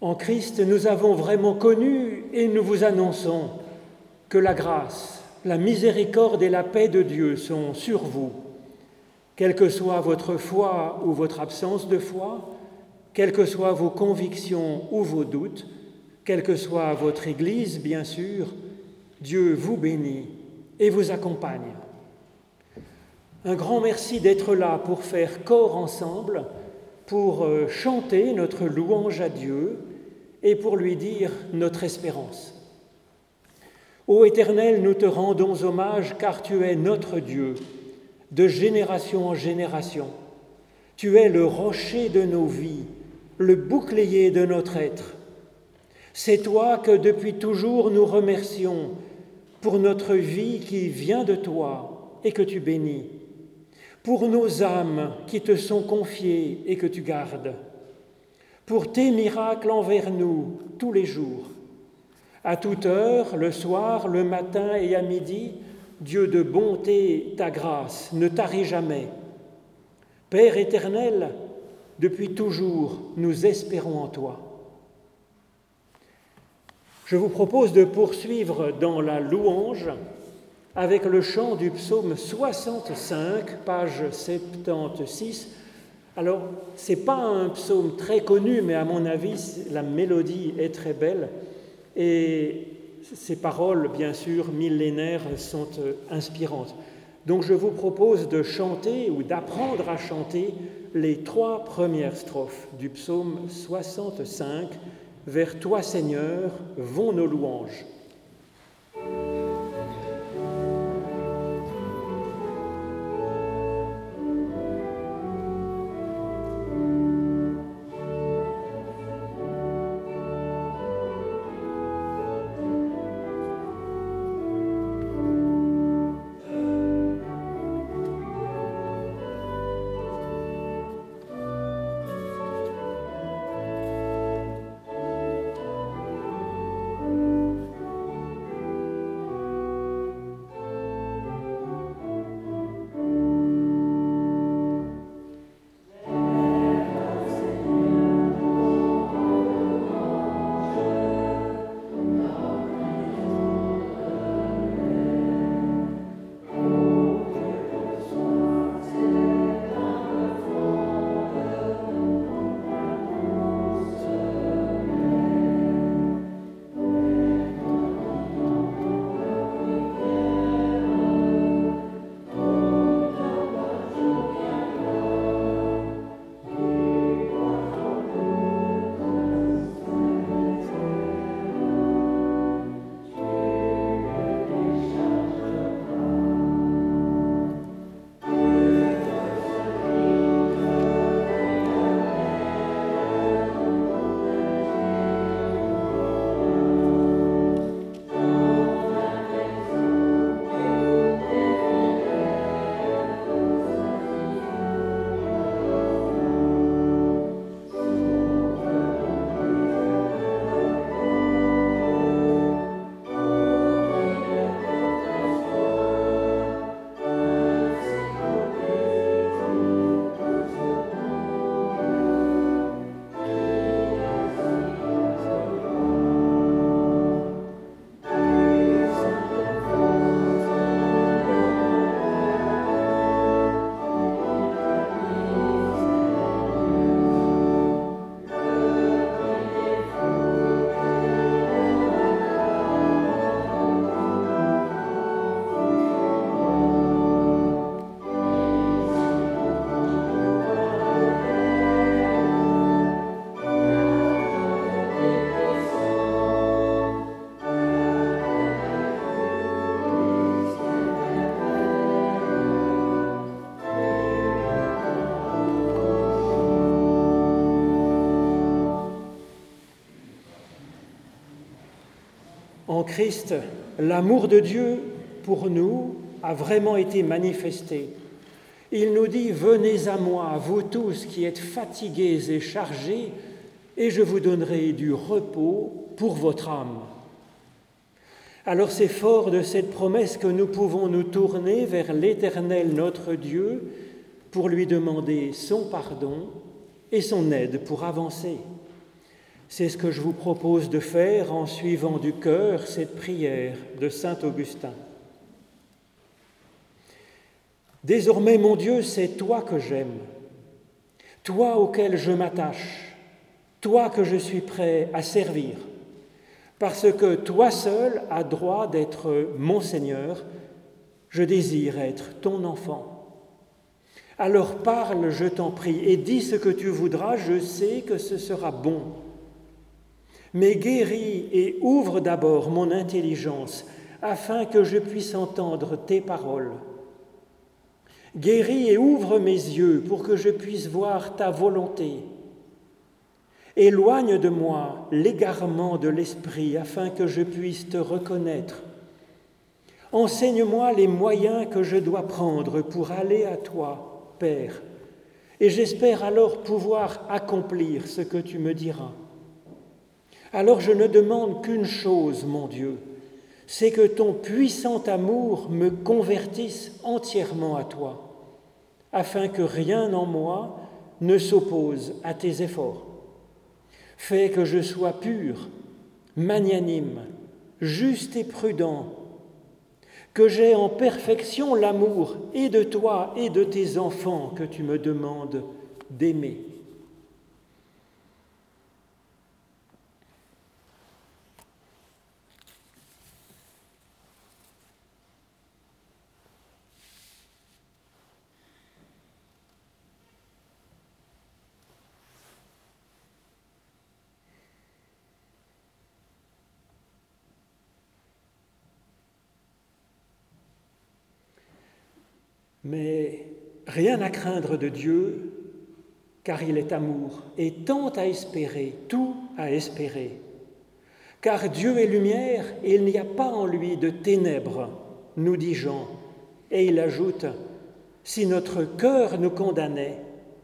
En Christ, nous avons vraiment connu et nous vous annonçons que la grâce, la miséricorde et la paix de Dieu sont sur vous, quelle que soit votre foi ou votre absence de foi, quelles que soient vos convictions ou vos doutes, quelle que soit votre Église, bien sûr, Dieu vous bénit et vous accompagne. Un grand merci d'être là pour faire corps ensemble, pour euh, chanter notre louange à Dieu et pour lui dire notre espérance. Ô Éternel, nous te rendons hommage car tu es notre Dieu, de génération en génération. Tu es le rocher de nos vies, le bouclier de notre être. C'est toi que depuis toujours nous remercions pour notre vie qui vient de toi et que tu bénis, pour nos âmes qui te sont confiées et que tu gardes pour tes miracles envers nous tous les jours. À toute heure, le soir, le matin et à midi, Dieu de bonté, ta grâce ne tarit jamais. Père éternel, depuis toujours, nous espérons en toi. Je vous propose de poursuivre dans la louange avec le chant du psaume 65, page 76, alors, ce n'est pas un psaume très connu, mais à mon avis, la mélodie est très belle. Et ces paroles, bien sûr, millénaires, sont euh, inspirantes. Donc je vous propose de chanter ou d'apprendre à chanter les trois premières strophes du psaume 65. Vers toi, Seigneur, vont nos louanges. En Christ, l'amour de Dieu pour nous a vraiment été manifesté. Il nous dit, venez à moi, vous tous qui êtes fatigués et chargés, et je vous donnerai du repos pour votre âme. Alors c'est fort de cette promesse que nous pouvons nous tourner vers l'Éternel notre Dieu pour lui demander son pardon et son aide pour avancer. C'est ce que je vous propose de faire en suivant du cœur cette prière de Saint Augustin. Désormais, mon Dieu, c'est toi que j'aime, toi auquel je m'attache, toi que je suis prêt à servir, parce que toi seul as droit d'être mon Seigneur, je désire être ton enfant. Alors parle, je t'en prie, et dis ce que tu voudras, je sais que ce sera bon. Mais guéris et ouvre d'abord mon intelligence, afin que je puisse entendre tes paroles. Guéris et ouvre mes yeux pour que je puisse voir ta volonté. Éloigne de moi l'égarement de l'esprit afin que je puisse te reconnaître. Enseigne-moi les moyens que je dois prendre pour aller à toi Père, et j'espère alors pouvoir accomplir ce que tu me diras. Alors je ne demande qu'une chose, mon Dieu, c'est que ton puissant amour me convertisse entièrement à toi, afin que rien en moi ne s'oppose à tes efforts. Fais que je sois pur, magnanime, juste et prudent que j'ai en perfection l'amour et de toi et de tes enfants que tu me demandes d'aimer. Mais rien à craindre de Dieu, car il est amour, et tant à espérer, tout à espérer. Car Dieu est lumière, et il n'y a pas en lui de ténèbres, nous dit Jean. Et il ajoute, si notre cœur nous condamnait,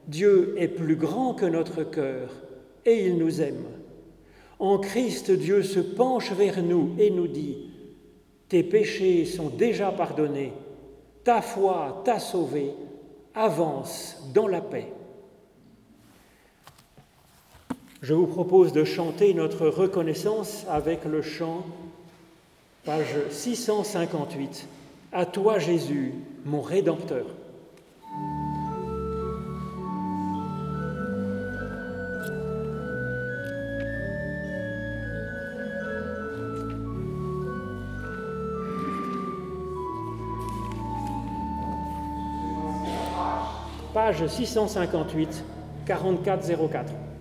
Dieu est plus grand que notre cœur, et il nous aime. En Christ, Dieu se penche vers nous et nous dit, Tes péchés sont déjà pardonnés ta foi t'a sauvé, avance dans la paix. Je vous propose de chanter notre reconnaissance avec le chant, page 658, À toi Jésus, mon Rédempteur. Page 658, 4404.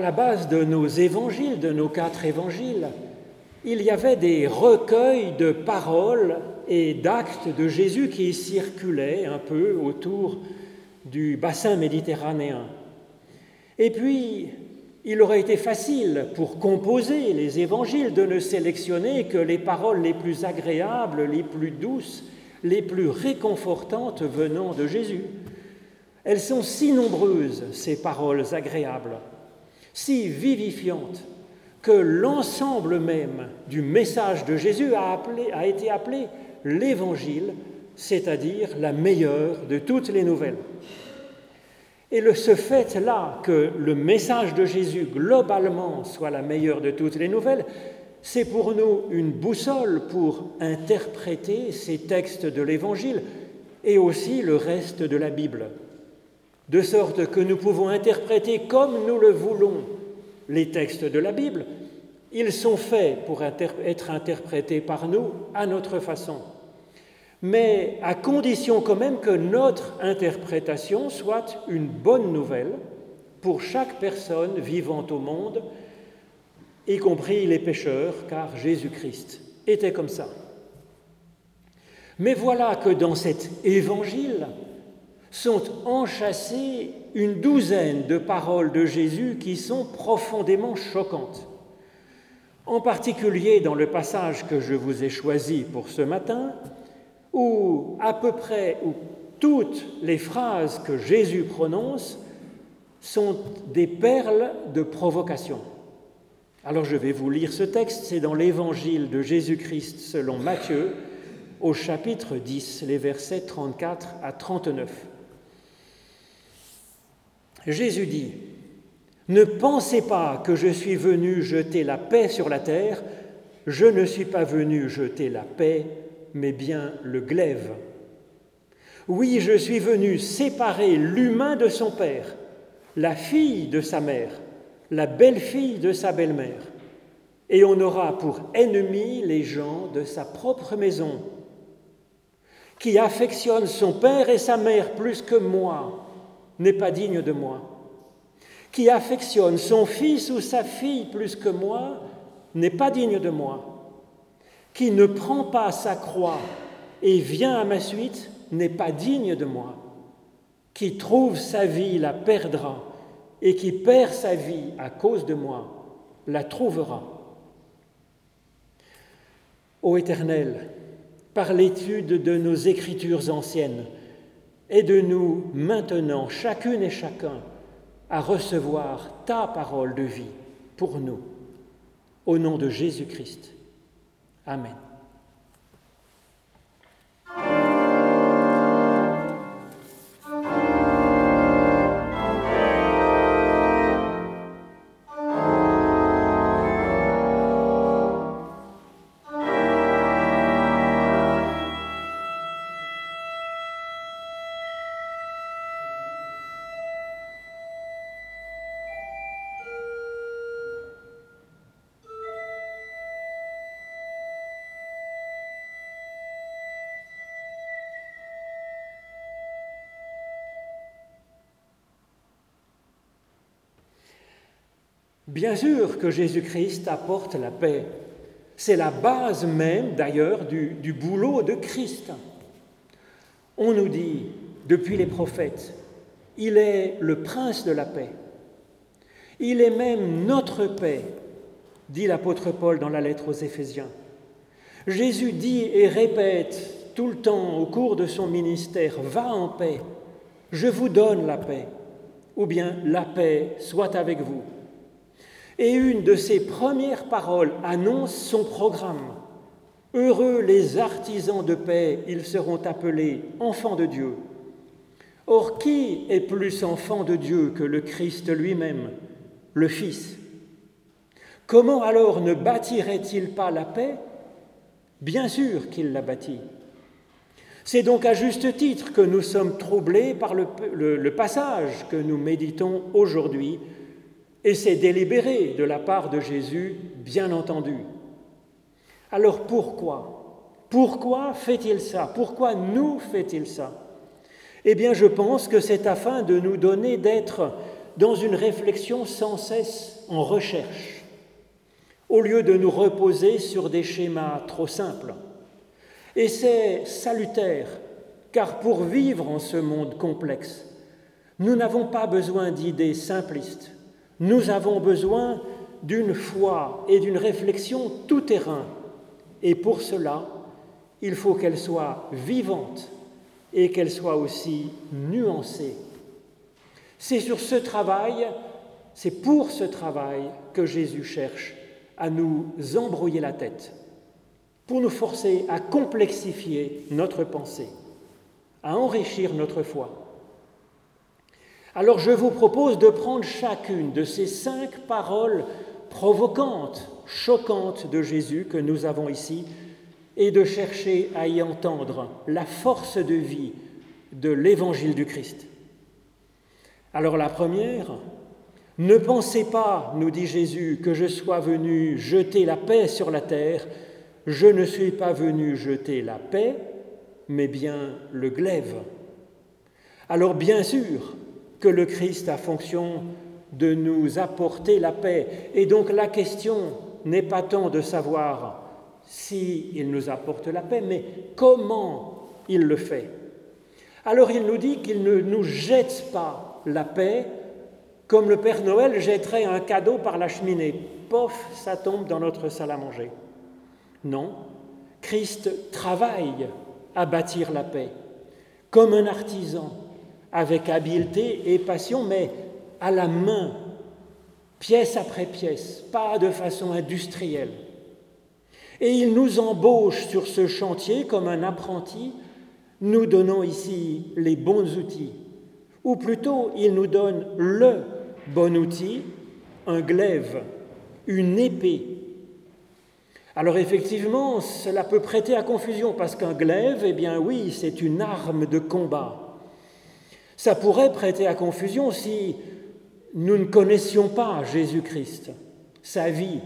La base de nos évangiles, de nos quatre évangiles, il y avait des recueils de paroles et d'actes de Jésus qui circulaient un peu autour du bassin méditerranéen. Et puis, il aurait été facile pour composer les évangiles de ne sélectionner que les paroles les plus agréables, les plus douces, les plus réconfortantes venant de Jésus. Elles sont si nombreuses, ces paroles agréables, si vivifiantes, que l'ensemble même du message de Jésus a, a été appelé l'Évangile, c'est-à-dire la meilleure de toutes les nouvelles. Et le, ce fait-là que le message de Jésus globalement soit la meilleure de toutes les nouvelles, c'est pour nous une boussole pour interpréter ces textes de l'Évangile et aussi le reste de la Bible, de sorte que nous pouvons interpréter comme nous le voulons les textes de la Bible. Ils sont faits pour être interprétés par nous à notre façon mais à condition quand même que notre interprétation soit une bonne nouvelle pour chaque personne vivant au monde, y compris les pécheurs, car Jésus-Christ était comme ça. Mais voilà que dans cet évangile sont enchâssées une douzaine de paroles de Jésus qui sont profondément choquantes. En particulier dans le passage que je vous ai choisi pour ce matin, où à peu près toutes les phrases que Jésus prononce sont des perles de provocation. Alors je vais vous lire ce texte, c'est dans l'évangile de Jésus-Christ selon Matthieu au chapitre 10, les versets 34 à 39. Jésus dit, Ne pensez pas que je suis venu jeter la paix sur la terre, je ne suis pas venu jeter la paix, mais bien le glaive. Oui, je suis venu séparer l'humain de son père, la fille de sa mère, la belle-fille de sa belle-mère, et on aura pour ennemis les gens de sa propre maison. Qui affectionne son père et sa mère plus que moi n'est pas digne de moi. Qui affectionne son fils ou sa fille plus que moi n'est pas digne de moi. Qui ne prend pas sa croix et vient à ma suite n'est pas digne de moi. Qui trouve sa vie la perdra, et qui perd sa vie à cause de moi la trouvera. Ô Éternel, par l'étude de nos écritures anciennes, aide-nous maintenant, chacune et chacun, à recevoir ta parole de vie pour nous. Au nom de Jésus-Christ. Amen. Que Jésus-Christ apporte la paix. C'est la base même, d'ailleurs, du, boulot de Christ. On nous dit, depuis les prophètes, il est le prince de la paix. Il est même notre paix, dit l'apôtre Paul dans la lettre aux Éphésiens. Jésus dit et répète tout le temps au cours de son ministère, va en paix, je vous donne la paix, ou bien la paix soit avec vous. Et une de ses premières paroles annonce son programme. Heureux les artisans de paix, ils seront appelés enfants de Dieu. Or, qui est plus enfant de Dieu que le Christ lui-même, le Fils? Comment alors ne bâtirait-il pas la paix? Bien sûr qu'il la bâtit. C'est donc à juste titre que nous sommes troublés par le, le passage que nous méditons aujourd'hui et c'est délibéré de la part de Jésus, bien entendu. Alors pourquoi? Pourquoi fait-il ça? Pourquoi nous fait-il ça? Eh bien, je pense que c'est afin de nous donner d'être dans une réflexion sans cesse en recherche, au lieu de nous reposer sur des schémas trop simples. Et c'est salutaire, car pour vivre en ce monde complexe, nous n'avons pas besoin d'idées simplistes, nous avons besoin d'une foi et d'une réflexion tout-terrain. Et pour cela, il faut qu'elle soit vivante et qu'elle soit aussi nuancée. C'est sur ce travail, c'est pour ce travail que Jésus cherche à nous embrouiller la tête, pour nous forcer à complexifier notre pensée, à enrichir notre foi. Alors je vous propose de prendre chacune de ces cinq paroles provocantes, choquantes de Jésus que nous avons ici et de chercher à y entendre la force de vie de l'évangile du Christ. Alors la première, ne pensez pas, nous dit Jésus, que je sois venu jeter la paix sur la terre. Je ne suis pas venu jeter la paix, mais bien le glaive. Alors bien sûr que le Christ a fonction de nous apporter la paix. Et donc la question n'est pas tant de savoir s'il il nous apporte la paix, mais comment il le fait. Alors il nous dit qu'il ne nous jette pas la paix comme le Père Noël jetterait un cadeau par la cheminée. Pof, ça tombe dans notre salle à manger. Non, Christ travaille à bâtir la paix, comme un artisan, avec habileté et passion, mais à la main, pièce après pièce, pas de façon industrielle. Et il nous embauche sur ce chantier comme un apprenti, nous donnant ici les bons outils, ou plutôt il nous donne le bon outil, un glaive, une épée. Alors effectivement, cela peut prêter à confusion parce qu'un glaive, eh bien oui, c'est une arme de combat. Ça pourrait prêter à confusion si nous ne connaissions pas Jésus-Christ, sa vie,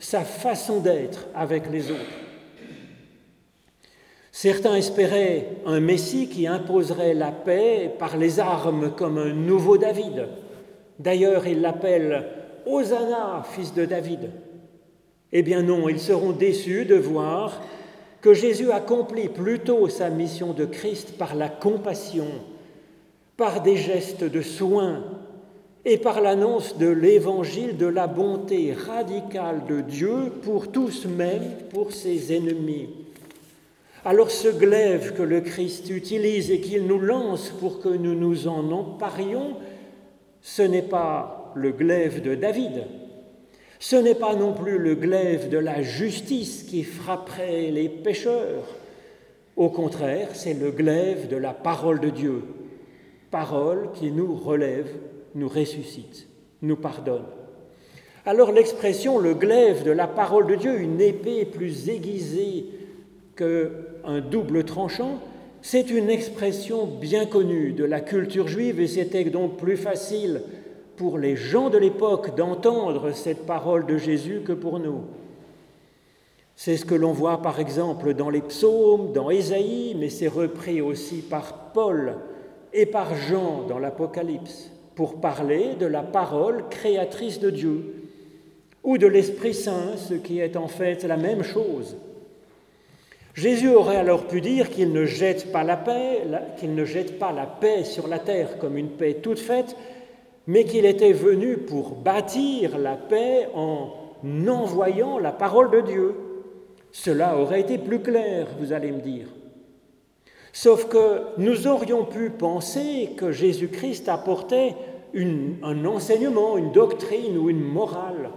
sa façon d'être avec les autres. Certains espéraient un Messie qui imposerait la paix par les armes comme un nouveau David. D'ailleurs, ils l'appellent Hosanna, fils de David. Eh bien non, ils seront déçus de voir que Jésus accomplit plutôt sa mission de Christ par la compassion, par des gestes de soin et par l'annonce de l'évangile de la bonté radicale de Dieu pour tous, même pour ses ennemis. Alors ce glaive que le Christ utilise et qu'il nous lance pour que nous nous en emparions, ce n'est pas le glaive de David, ce n'est pas non plus le glaive de la justice qui frapperait les pécheurs. Au contraire, c'est le glaive de la parole de Dieu, parole qui nous relève nous ressuscite, nous pardonne. Alors l'expression le glaive de la parole de Dieu, une épée plus aiguisée qu'un double tranchant, c'est une expression bien connue de la culture juive et c'était donc plus facile pour les gens de l'époque d'entendre cette parole de Jésus que pour nous. C'est ce que l'on voit par exemple dans les psaumes, dans Ésaïe, mais c'est repris aussi par Paul et par Jean dans l'Apocalypse pour parler de la parole créatrice de Dieu ou de l'Esprit Saint, ce qui est en fait la même chose. Jésus aurait alors pu dire qu'il ne jette pas la paix, qu'il ne jette pas la paix sur la terre comme une paix toute faite, mais qu'il était venu pour bâtir la paix en envoyant la parole de Dieu. Cela aurait été plus clair, vous allez me dire. Sauf que nous aurions pu penser que Jésus-Christ apportait un enseignement, une doctrine ou une morale,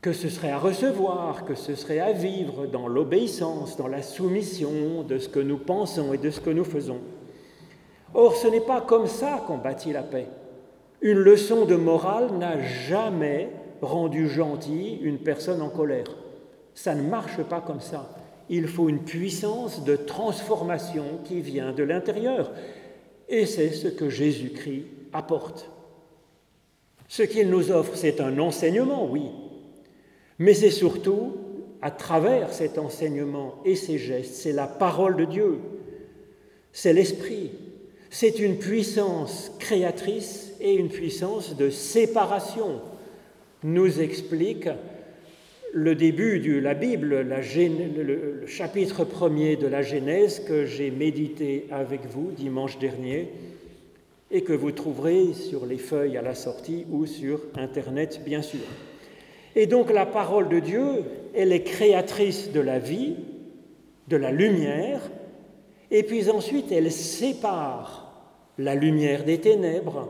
que ce serait à recevoir, que ce serait à vivre dans l'obéissance, dans la soumission de ce que nous pensons et de ce que nous faisons. Or, ce n'est pas comme ça qu'on bâtit la paix. Une leçon de morale n'a jamais rendu gentil une personne en colère. Ça ne marche pas comme ça il faut une puissance de transformation qui vient de l'intérieur. Et c'est ce que Jésus-Christ apporte. Ce qu'il nous offre, c'est un enseignement, oui, mais c'est surtout, à travers cet enseignement et ces gestes, c'est la parole de Dieu, c'est l'Esprit, C'est une puissance créatrice et une puissance de séparation, nous explique le début de la Bible, le chapitre premier de la Genèse que j'ai médité avec vous dimanche dernier et que vous trouverez sur les feuilles à la sortie ou sur Internet, bien sûr. Et donc la parole de Dieu, elle est créatrice de la vie, de la lumière, et puis ensuite elle sépare la lumière des ténèbres,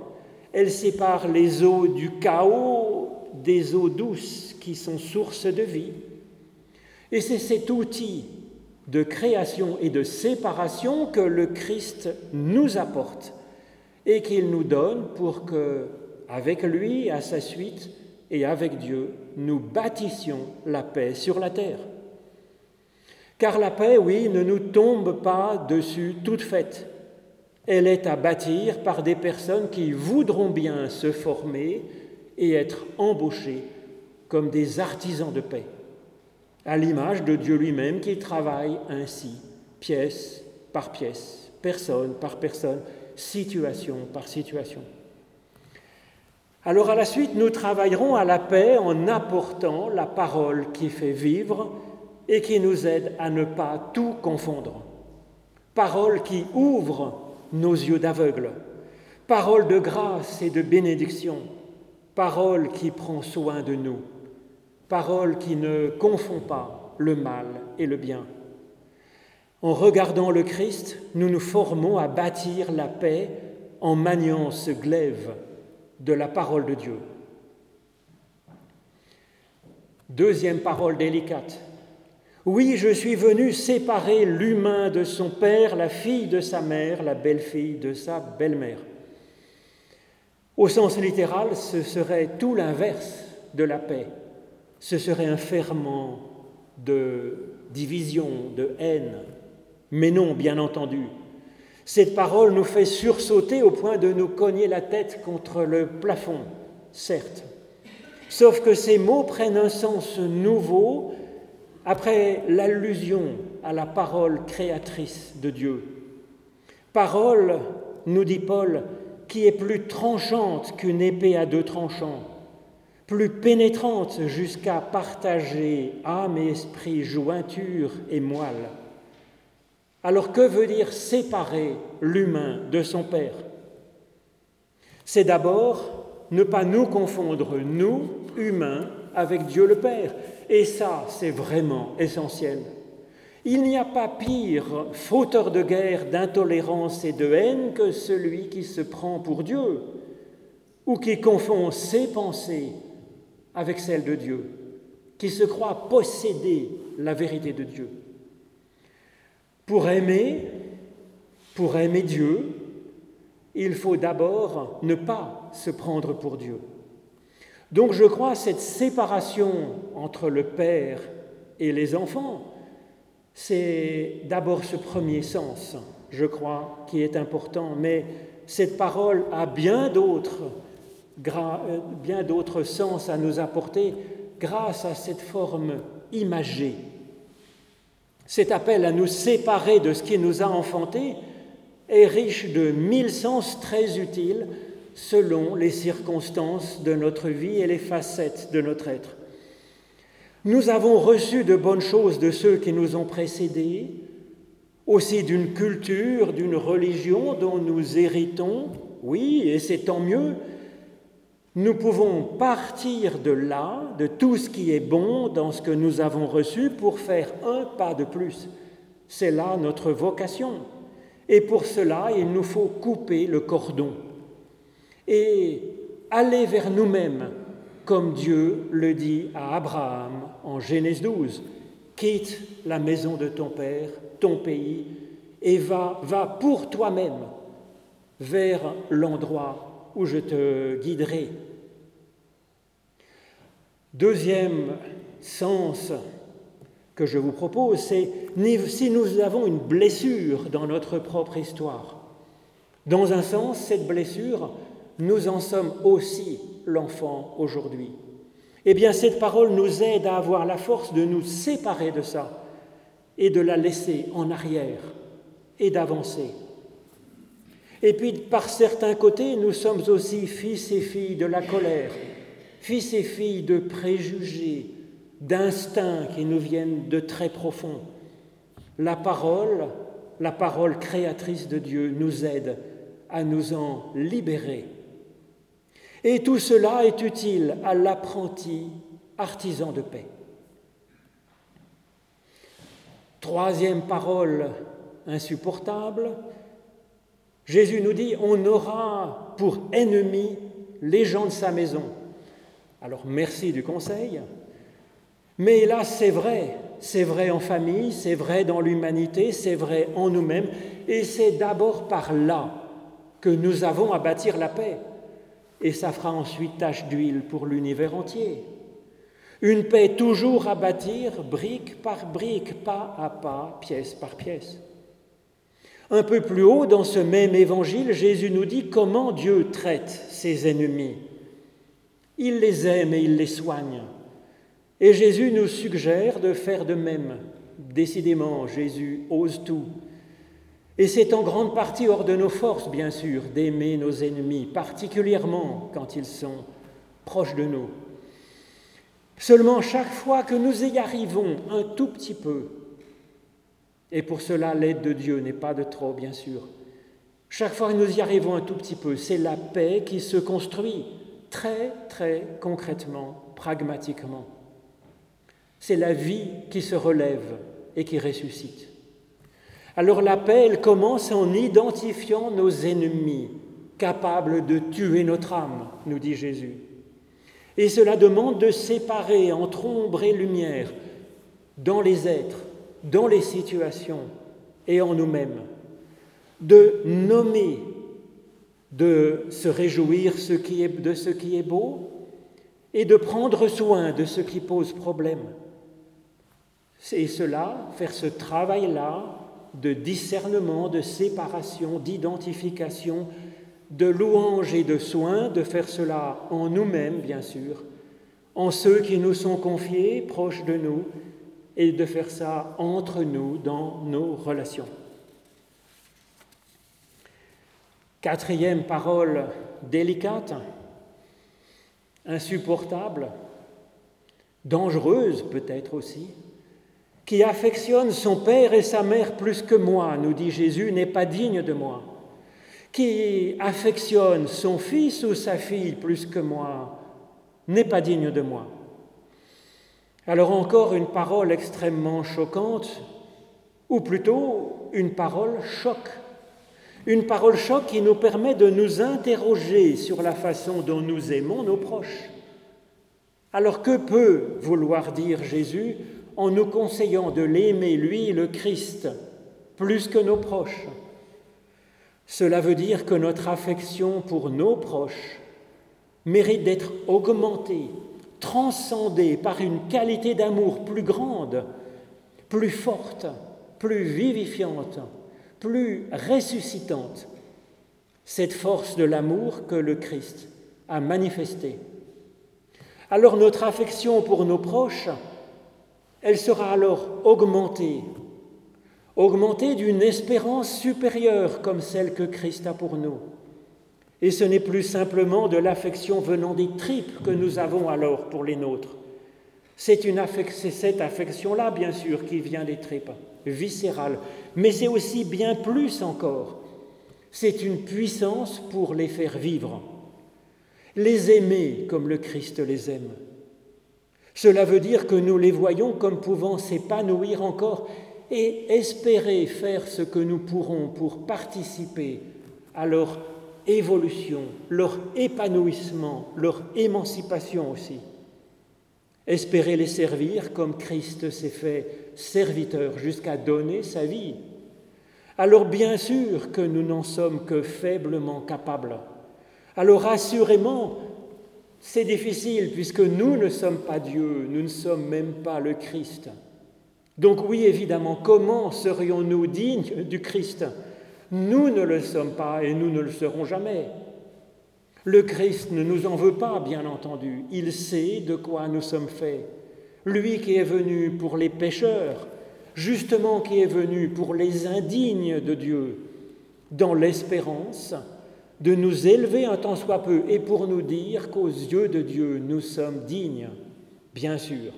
elle sépare les eaux du chaos des eaux douces qui sont source de vie. Et c'est cet outil de création et de séparation que le Christ nous apporte et qu'il nous donne pour que, avec lui, à sa suite et avec Dieu, nous bâtissions la paix sur la terre. Car la paix, oui, ne nous tombe pas dessus toute faite. Elle est à bâtir par des personnes qui voudront bien se former et être embauchées comme des artisans de paix, à l'image de Dieu lui-même qui travaille ainsi, pièce par pièce, personne par personne, situation par situation. Alors à la suite, nous travaillerons à la paix en apportant la parole qui fait vivre et qui nous aide à ne pas tout confondre. Parole qui ouvre nos yeux d'aveugle, parole de grâce et de bénédiction, parole qui prend soin de nous, parole qui ne confond pas le mal et le bien. En regardant le Christ, nous nous formons à bâtir la paix en maniant ce glaive de la parole de Dieu. Deuxième parole délicate. Oui, je suis venu séparer l'humain de son père, la fille de sa mère, la belle-fille de sa belle-mère. Au sens littéral, ce serait tout l'inverse de la paix. Ce serait un ferment de division, de haine, mais non, bien entendu. Cette parole nous fait sursauter au point de nous cogner la tête contre le plafond, certes. Sauf que ces mots prennent un sens nouveau après l'allusion à la parole créatrice de Dieu. Parole, nous dit Paul, qui est plus tranchante qu'une épée à deux tranchants, plus pénétrante jusqu'à partager âme et esprit, jointure et moelle alors que veut dire séparer l'humain de son Père? C'est d'abord ne pas nous confondre, nous, humains, avec Dieu le Père. Et ça, c'est vraiment essentiel. Il n'y a pas pire fauteur de guerre, d'intolérance et de haine que celui qui se prend pour Dieu ou qui confond ses pensées avec celles de Dieu, qui se croit posséder la vérité de Dieu. Pour aimer, pour aimer Dieu, il faut d'abord ne pas se prendre pour Dieu. Donc je crois cette séparation entre le Père et les enfants, c'est d'abord ce premier sens, je crois, qui est important, mais cette parole a bien d'autres, euh, bien d'autres sens à nous apporter grâce à cette forme imagée cet appel à nous séparer de ce qui nous a enfantés est riche de mille sens très utiles selon les circonstances de notre vie et les facettes de notre être. Nous avons reçu de bonnes choses de ceux qui nous ont précédés, aussi d'une culture, d'une religion dont nous héritons, oui, et c'est tant mieux, nous pouvons partir de là, de tout ce qui est bon dans ce que nous avons reçu, pour faire un pas de plus. C'est là notre vocation. Et pour cela, il nous faut couper le cordon et aller vers nous-mêmes, comme Dieu le dit à Abraham en Genèse 12. Quitte la maison de ton Père, ton pays, et va, va pour toi-même vers l'endroit où je te guiderai. Deuxième sens que je vous propose, c'est si nous avons une blessure dans notre propre histoire. Dans un sens, cette blessure, nous en sommes aussi l'enfant aujourd'hui. Eh bien, cette parole nous aide à avoir la force de nous séparer de ça et de la laisser en arrière et d'avancer. Et puis, par certains côtés, nous sommes aussi fils et filles de la colère, fils et filles de préjugés, d'instincts qui nous viennent de très profond. La parole, la parole créatrice de Dieu, nous aide à nous en libérer. Et tout cela est utile à l'apprenti artisan de paix. Troisième parole insupportable, Jésus nous dit, on aura pour ennemis les gens de sa maison. Alors merci du conseil, mais là c'est vrai, c'est vrai en famille, c'est vrai dans l'humanité, c'est vrai en nous-mêmes, et c'est d'abord par là que nous avons à bâtir la paix, et ça fera ensuite tache d'huile pour l'univers entier. Une paix toujours à bâtir, brique par brique, pas à pas, pièce par pièce. Un peu plus haut, dans ce même évangile, Jésus nous dit comment Dieu traite ses ennemis. Il les aime et il les soigne. Et Jésus nous suggère de faire de même. Décidément, Jésus ose tout. Et c'est en grande partie hors de nos forces, bien sûr, d'aimer nos ennemis, particulièrement quand ils sont proches de nous. Seulement chaque fois que nous y arrivons un tout petit peu, et pour cela l'aide de Dieu n'est pas de trop, bien sûr, chaque fois que nous y arrivons un tout petit peu, c'est la paix qui se construit très, très concrètement, pragmatiquement. C'est la vie qui se relève et qui ressuscite. Alors la paix, elle commence en identifiant nos ennemis, capables de tuer notre âme, nous dit Jésus. Et cela demande de séparer entre ombre et lumière dans les êtres, dans les situations et en nous-mêmes, de nommer, de se réjouir de ce qui est beau et de prendre soin de ce qui pose problème. Et cela, faire ce travail-là de discernement, de séparation, d'identification, de louange et de soin, de faire cela en nous-mêmes, bien sûr, en ceux qui nous sont confiés, proches de nous, et de faire ça entre nous, dans nos relations. Quatrième parole délicate, insupportable, dangereuse peut-être aussi, qui affectionne son père et sa mère plus que moi, nous dit Jésus, n'est pas digne de moi qui affectionne son fils ou sa fille plus que moi n'est pas digne de moi. Alors encore une parole extrêmement choquante, ou plutôt une parole choc. Une parole choc qui nous permet de nous interroger sur la façon dont nous aimons nos proches. Alors que peut vouloir dire Jésus en nous conseillant de l'aimer, lui, le Christ, plus que nos proches cela veut dire que notre affection pour nos proches mérite d'être augmentée, transcendée par une qualité d'amour plus grande, plus forte, plus vivifiante, plus ressuscitante. Cette force de l'amour que le Christ a manifestée. Alors notre affection pour nos proches, elle sera alors augmentée augmenter d'une espérance supérieure comme celle que Christ a pour nous. Et ce n'est plus simplement de l'affection venant des tripes que nous avons alors pour les nôtres. C'est cette affection-là, bien sûr, qui vient des tripes, viscérale, mais c'est aussi bien plus encore. C'est une puissance pour les faire vivre, les aimer comme le Christ les aime. Cela veut dire que nous les voyons comme pouvant s'épanouir encore et espérer faire ce que nous pourrons pour participer à leur évolution, leur épanouissement, leur émancipation aussi. Espérer les servir comme Christ s'est fait serviteur jusqu'à donner sa vie. Alors bien sûr que nous n'en sommes que faiblement capables. Alors assurément, c'est difficile puisque nous ne sommes pas Dieu, nous ne sommes même pas le Christ. Donc oui, évidemment, comment serions-nous dignes du Christ? Nous ne le sommes pas et nous ne le serons jamais. Le Christ ne nous en veut pas, bien entendu. Il sait de quoi nous sommes faits. Lui qui est venu pour les pécheurs, justement qui est venu pour les indignes de Dieu, dans l'espérance de nous élever un tant soit peu et pour nous dire qu'aux yeux de Dieu nous sommes dignes, bien sûr.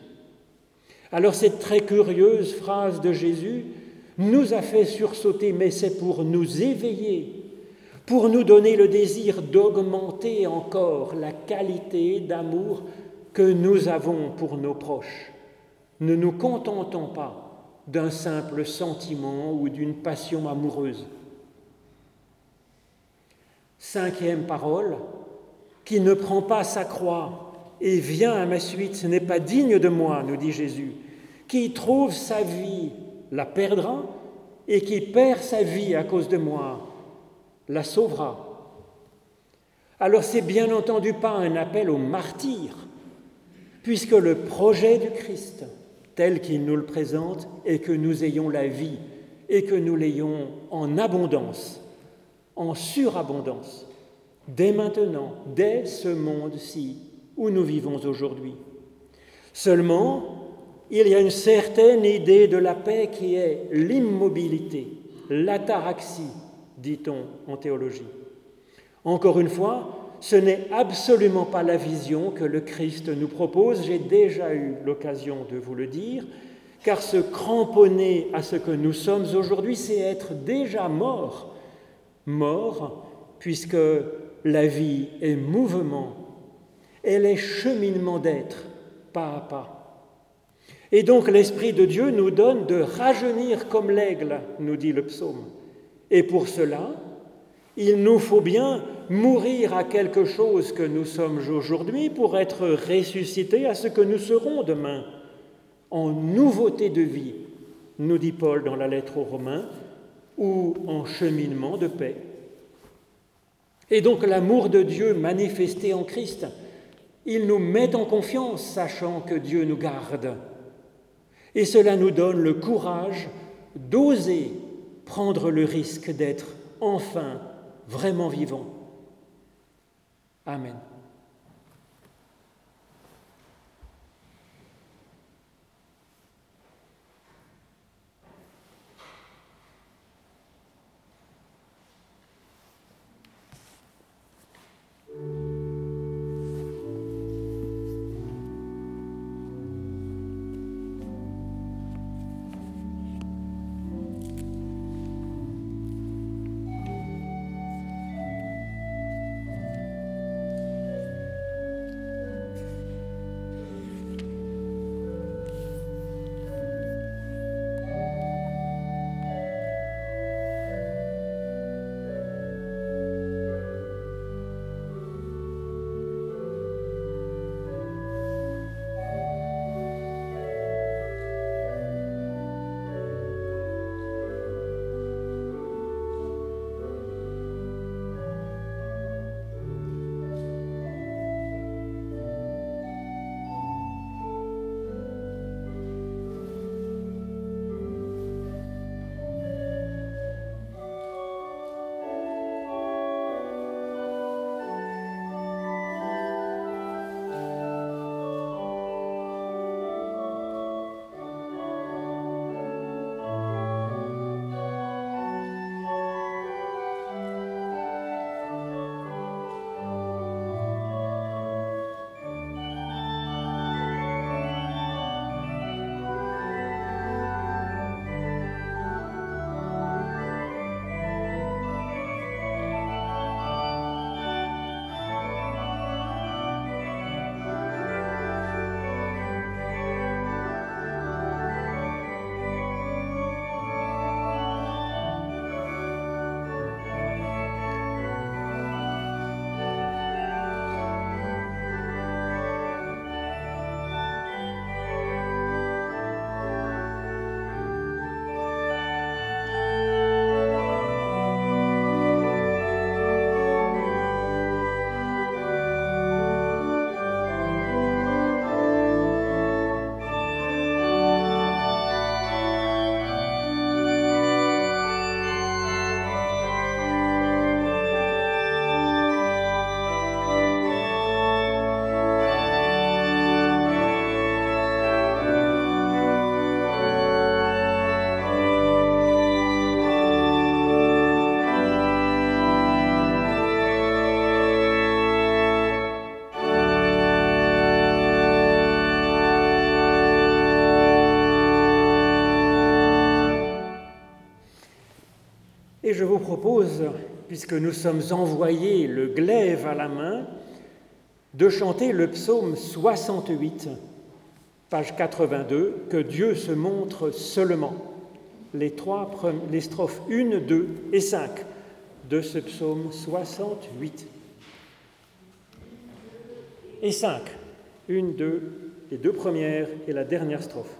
Alors cette très curieuse phrase de Jésus nous a fait sursauter, mais c'est pour nous éveiller, pour nous donner le désir d'augmenter encore la qualité d'amour que nous avons pour nos proches. Ne nous contentons pas d'un simple sentiment ou d'une passion amoureuse. Cinquième parole, qui ne prend pas sa croix et vient à ma suite, ce n'est pas digne de moi, nous dit Jésus. Qui trouve sa vie la perdra, et qui perd sa vie à cause de moi la sauvera. Alors c'est bien entendu pas un appel au martyr, puisque le projet du Christ, tel qu'il nous le présente, est que nous ayons la vie et que nous l'ayons en abondance en surabondance, dès maintenant, dès ce monde-ci où nous vivons aujourd'hui. Seulement, il y a une certaine idée de la paix qui est l'immobilité, l'ataraxie, dit-on en théologie. Encore une fois, ce n'est absolument pas la vision que le Christ nous propose, j'ai déjà eu l'occasion de vous le dire, car se cramponner à ce que nous sommes aujourd'hui, c'est être déjà mort mort, puisque la vie est mouvement, elle est cheminement d'être, pas à pas. Et donc l'Esprit de Dieu nous donne de rajeunir comme l'aigle, nous dit le psaume. Et pour cela, il nous faut bien mourir à quelque chose que nous sommes aujourd'hui pour être ressuscités à ce que nous serons demain, en nouveauté de vie, nous dit Paul dans la lettre aux Romains, ou en cheminement de paix. Et donc l'amour de Dieu manifesté en Christ, il nous met en confiance, sachant que Dieu nous garde. Et cela nous donne le courage d'oser prendre le risque d'être enfin vraiment vivant. Amen. Je vous propose, puisque nous sommes envoyés le glaive à la main, de chanter le psaume 68, page 82, que Dieu se montre seulement. Les, trois, les strophes 1, 2 et 5 de ce psaume 68. Et 5, 1, 2, les deux premières et la dernière strophe.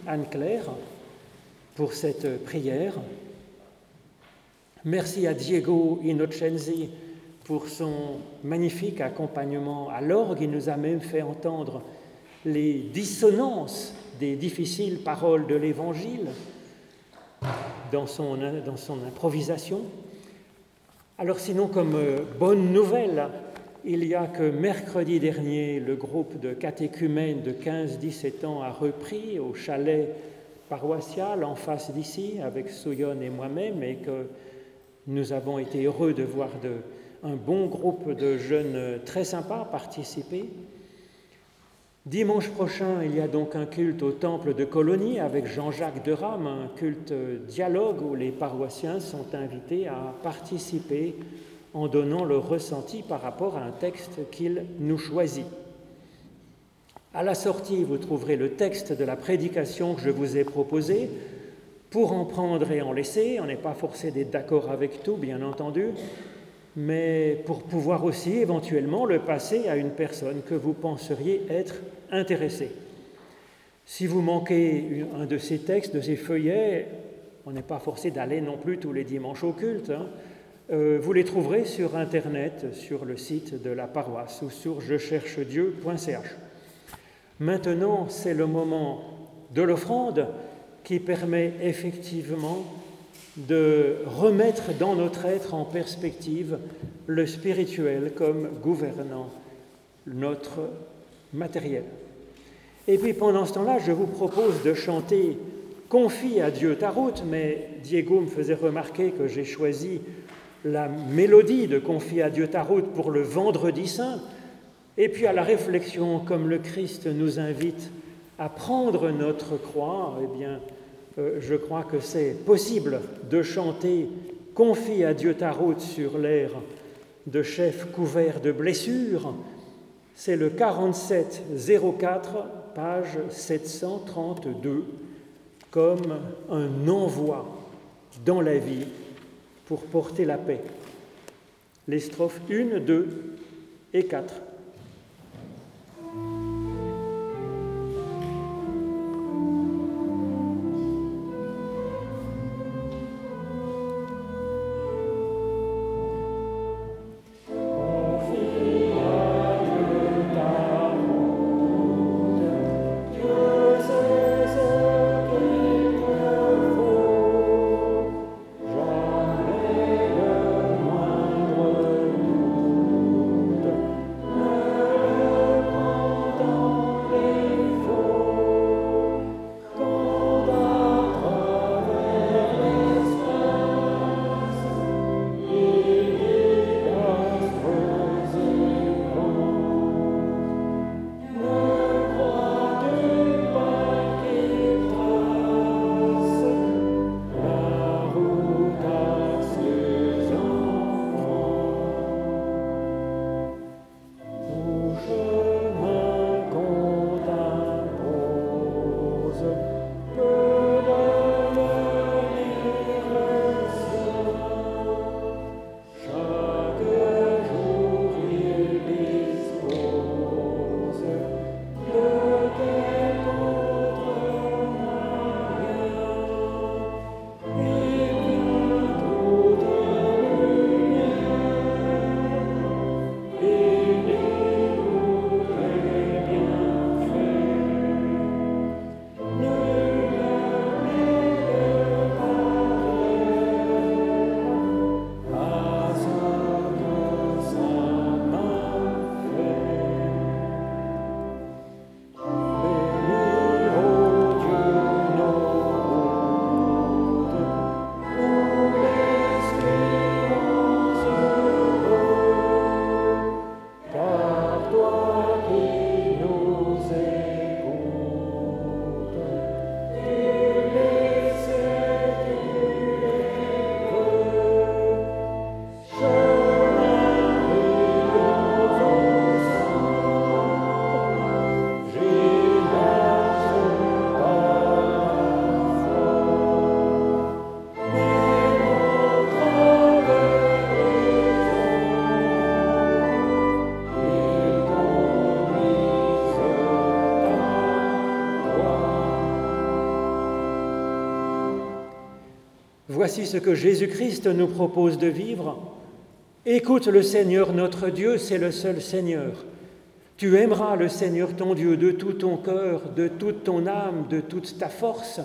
Anne-Claire, pour cette prière. Merci à Diego Innocenzi pour son magnifique accompagnement à l'orgue. Il nous a même fait entendre les dissonances des difficiles paroles de l'Évangile dans son, dans son improvisation. Alors sinon, comme bonne nouvelle, il y a que mercredi dernier, le groupe de catéchumènes de 15-17 ans a repris au chalet paroissial en face d'ici avec Souyon et moi-même et que nous avons été heureux de voir un bon groupe de jeunes très sympas participer. Dimanche prochain, il y a donc un culte au temple de Colonie avec Jean-Jacques de Rame, un culte dialogue où les paroissiens sont invités à participer en donnant leur ressenti par rapport à un texte qu'ils nous choisit. À la sortie, vous trouverez le texte de la prédication que je vous ai proposé. Pour en prendre et en laisser, on n'est pas forcé d'être d'accord avec tout, bien entendu, mais pour pouvoir aussi éventuellement le passer à une personne que vous penseriez être intéressée. Si vous manquez un de ces textes, de ces feuillets, on n'est pas forcé d'aller non plus tous les dimanches au culte. Hein, euh, vous les trouverez sur Internet, sur le site de la paroisse ou sur je cherche Dieu.ch. Maintenant, c'est le moment de l'offrande qui permet effectivement de remettre dans notre être en perspective le spirituel comme gouvernant notre matériel. Et puis pendant ce temps-là, je vous propose de chanter Confie à Dieu ta route, mais Diego me faisait remarquer que j'ai choisi la mélodie de Confie à Dieu ta route pour le vendredi saint, et puis à la réflexion, comme le Christ nous invite à prendre notre croix, eh bien, euh, je crois que c'est possible de chanter Confie à Dieu ta route sur l'air de chef couvert de blessures. C'est le 4704, page 732, comme un envoi dans la vie pour porter la paix. Les strophes 1, 2 et 4. Voici ce que Jésus-Christ nous propose de vivre. Écoute le Seigneur notre Dieu, c'est le seul Seigneur. Tu aimeras le Seigneur ton Dieu de tout ton cœur, de toute ton âme, de toute ta force.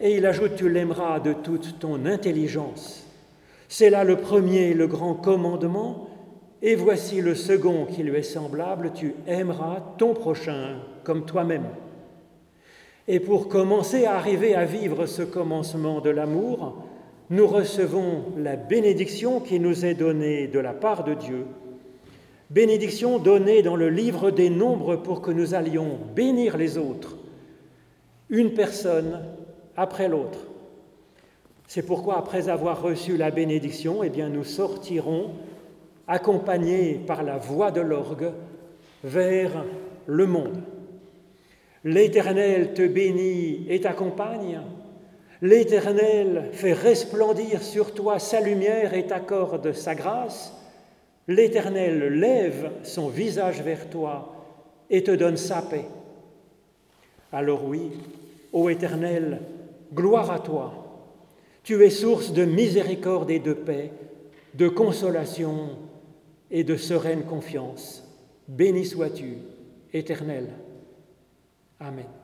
Et il ajoute, tu l'aimeras de toute ton intelligence. C'est là le premier, le grand commandement. Et voici le second qui lui est semblable, tu aimeras ton prochain comme toi-même. Et pour commencer à arriver à vivre ce commencement de l'amour, nous recevons la bénédiction qui nous est donnée de la part de Dieu, bénédiction donnée dans le livre des nombres pour que nous allions bénir les autres, une personne après l'autre. C'est pourquoi, après avoir reçu la bénédiction, eh bien, nous sortirons, accompagnés par la voix de l'orgue, vers le monde. L'Éternel te bénit et t'accompagne. L'Éternel fait resplendir sur toi sa lumière et t'accorde sa grâce. L'Éternel lève son visage vers toi et te donne sa paix. Alors oui, ô Éternel, gloire à toi. Tu es source de miséricorde et de paix, de consolation et de sereine confiance. Béni sois-tu, Éternel. Amen.